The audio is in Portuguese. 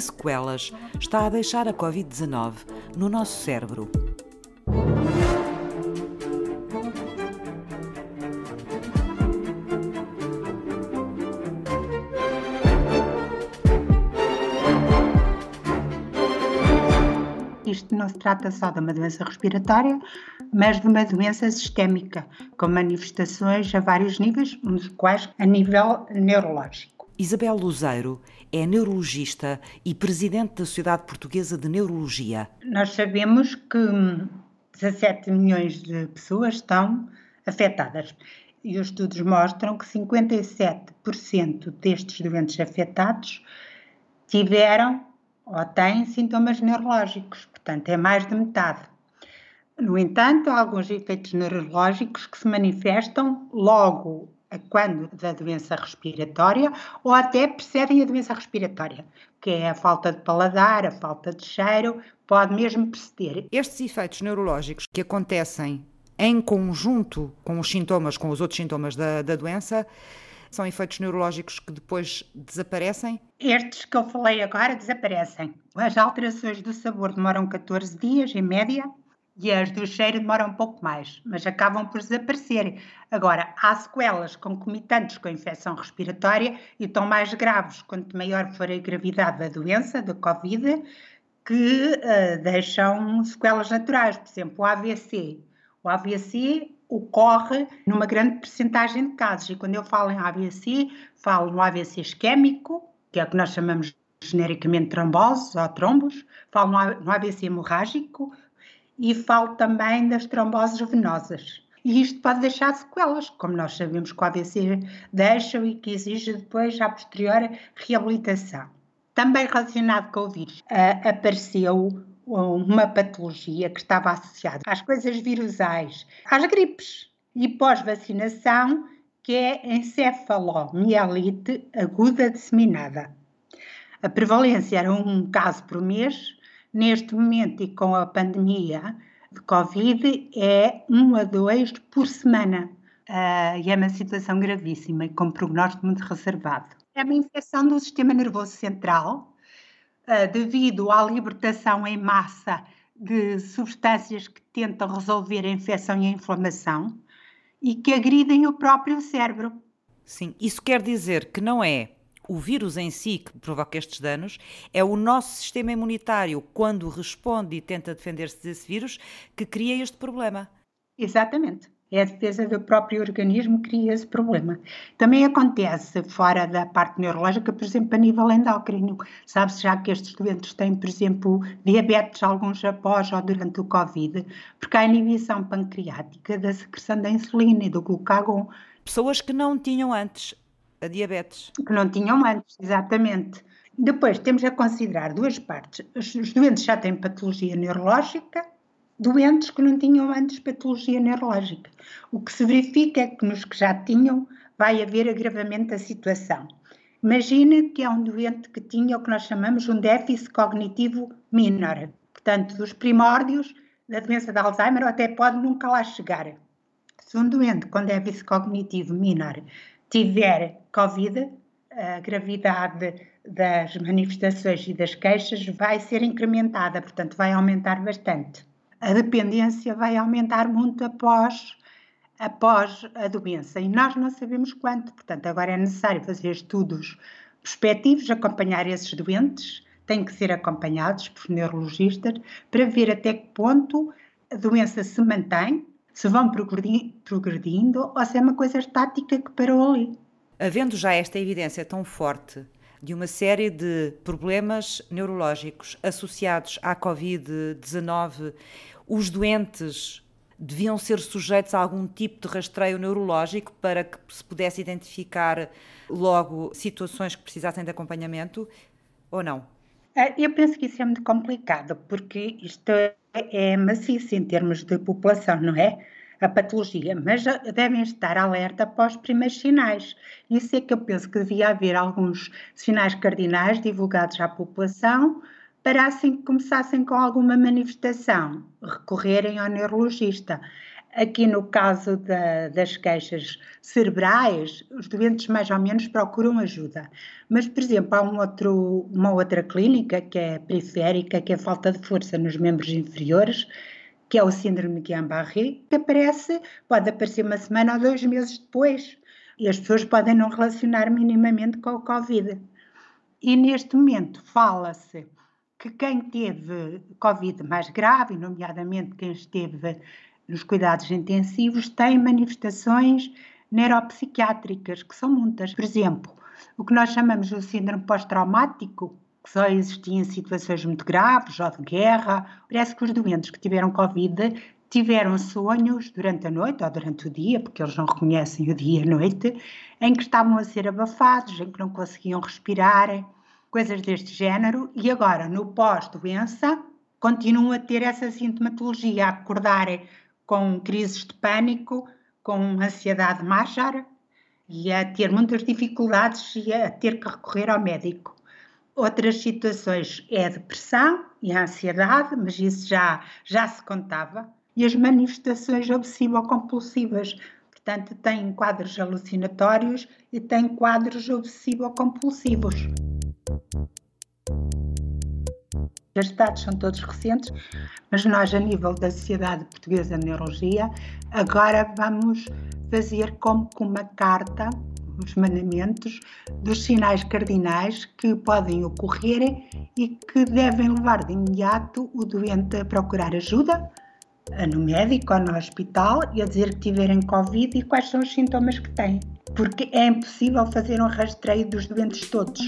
que sequelas está a deixar a Covid-19 no nosso cérebro. Isto não se trata só de uma doença respiratória, mas de uma doença sistémica, com manifestações a vários níveis, um dos quais a nível neurológico. Isabel Luzeiro é neurologista e presidente da Sociedade Portuguesa de Neurologia. Nós sabemos que 17 milhões de pessoas estão afetadas e os estudos mostram que 57% destes doentes afetados tiveram ou têm sintomas neurológicos, portanto é mais de metade. No entanto, há alguns efeitos neurológicos que se manifestam logo quando da doença respiratória ou até precedem a doença respiratória, que é a falta de paladar, a falta de cheiro, pode mesmo preceder. Estes efeitos neurológicos que acontecem em conjunto com os sintomas, com os outros sintomas da, da doença, são efeitos neurológicos que depois desaparecem? Estes que eu falei agora desaparecem. As alterações do sabor demoram 14 dias, em média, e as do cheiro demoram um pouco mais, mas acabam por desaparecer. Agora, há sequelas concomitantes com a infecção respiratória e estão mais graves quanto maior for a gravidade da doença, da Covid, que uh, deixam sequelas naturais. Por exemplo, o AVC. O AVC ocorre numa grande percentagem de casos. E quando eu falo em AVC, falo no AVC isquémico, que é o que nós chamamos genericamente tromboses ou trombos, falo no AVC hemorrágico e falo também das tromboses venosas. E isto pode deixar sequelas, como nós sabemos que o AVC deixa e que exige depois, a posterior, reabilitação. Também relacionado com o vírus, apareceu uma patologia que estava associada às coisas virusais, às gripes e pós-vacinação, que é encefalomielite aguda disseminada. A prevalência era um caso por mês, neste momento e com a pandemia de Covid é um a dois por semana. Uh, e é uma situação gravíssima e com prognóstico muito reservado. É uma infecção do sistema nervoso central, uh, devido à libertação em massa de substâncias que tentam resolver a infecção e a inflamação e que agridem o próprio cérebro. Sim, isso quer dizer que não é o vírus em si que provoca estes danos, é o nosso sistema imunitário, quando responde e tenta defender-se desse vírus, que cria este problema. Exatamente é a defesa do próprio organismo que cria esse problema. Também acontece fora da parte neurológica, por exemplo, a nível endócrino. Sabe-se já que estes doentes têm, por exemplo, diabetes, alguns após ou durante o Covid, porque há inibição pancreática da secreção da insulina e do glucagon. Pessoas que não tinham antes a diabetes. Que não tinham antes, exatamente. Depois temos a considerar duas partes. Os doentes já têm patologia neurológica doentes que não tinham antes patologia neurológica. O que se verifica é que nos que já tinham vai haver agravamento da situação. Imagine que é um doente que tinha o que nós chamamos um déficit cognitivo menor, portanto, dos primórdios da doença de Alzheimer, ou até pode nunca lá chegar. Se um doente com déficit cognitivo menor tiver Covid, a gravidade das manifestações e das queixas vai ser incrementada, portanto, vai aumentar bastante a dependência vai aumentar muito após, após a doença e nós não sabemos quanto. Portanto, agora é necessário fazer estudos prospectivos, acompanhar esses doentes, têm que ser acompanhados por neurologistas para ver até que ponto a doença se mantém, se vão progredindo ou se é uma coisa estática que parou ali. Havendo já esta evidência tão forte de uma série de problemas neurológicos associados à Covid-19, os doentes deviam ser sujeitos a algum tipo de rastreio neurológico para que se pudesse identificar logo situações que precisassem de acompanhamento ou não? É, eu penso que isso é muito complicado, porque isto é maciço em termos de população, não é? a patologia, mas devem estar alerta para os primeiros sinais. Isso é que eu penso que devia haver alguns sinais cardinais divulgados à população para assim que começassem com alguma manifestação, recorrerem ao neurologista. Aqui no caso da, das queixas cerebrais, os doentes mais ou menos procuram ajuda. Mas, por exemplo, há um outro, uma outra clínica que é periférica, que é falta de força nos membros inferiores, que é o síndrome de Guillain-Barré, que aparece, pode aparecer uma semana ou dois meses depois. E as pessoas podem não relacionar minimamente com o Covid. E neste momento fala-se que quem teve Covid mais grave, nomeadamente quem esteve nos cuidados intensivos, tem manifestações neuropsiquiátricas, que são muitas. Por exemplo, o que nós chamamos de síndrome pós-traumático, que só existia em situações muito graves ou de guerra. Parece que os doentes que tiveram Covid tiveram sonhos durante a noite ou durante o dia, porque eles não reconhecem o dia e a noite, em que estavam a ser abafados, em que não conseguiam respirar, coisas deste género, e agora, no pós-doença, continuam a ter essa sintomatologia, a acordar com crises de pânico, com ansiedade maior e a ter muitas dificuldades e a ter que recorrer ao médico. Outras situações é a depressão e a ansiedade, mas isso já, já se contava. E as manifestações obsessivo-compulsivas, portanto, têm quadros alucinatórios e têm quadros obsessivo-compulsivos. Estes dados são todos recentes, mas nós, a nível da Sociedade Portuguesa de Neurologia, agora vamos fazer como com uma carta os mandamentos dos sinais cardinais que podem ocorrer e que devem levar de imediato o doente a procurar ajuda no médico ou no hospital e a dizer que tiverem Covid e quais são os sintomas que têm. Porque é impossível fazer um rastreio dos doentes todos.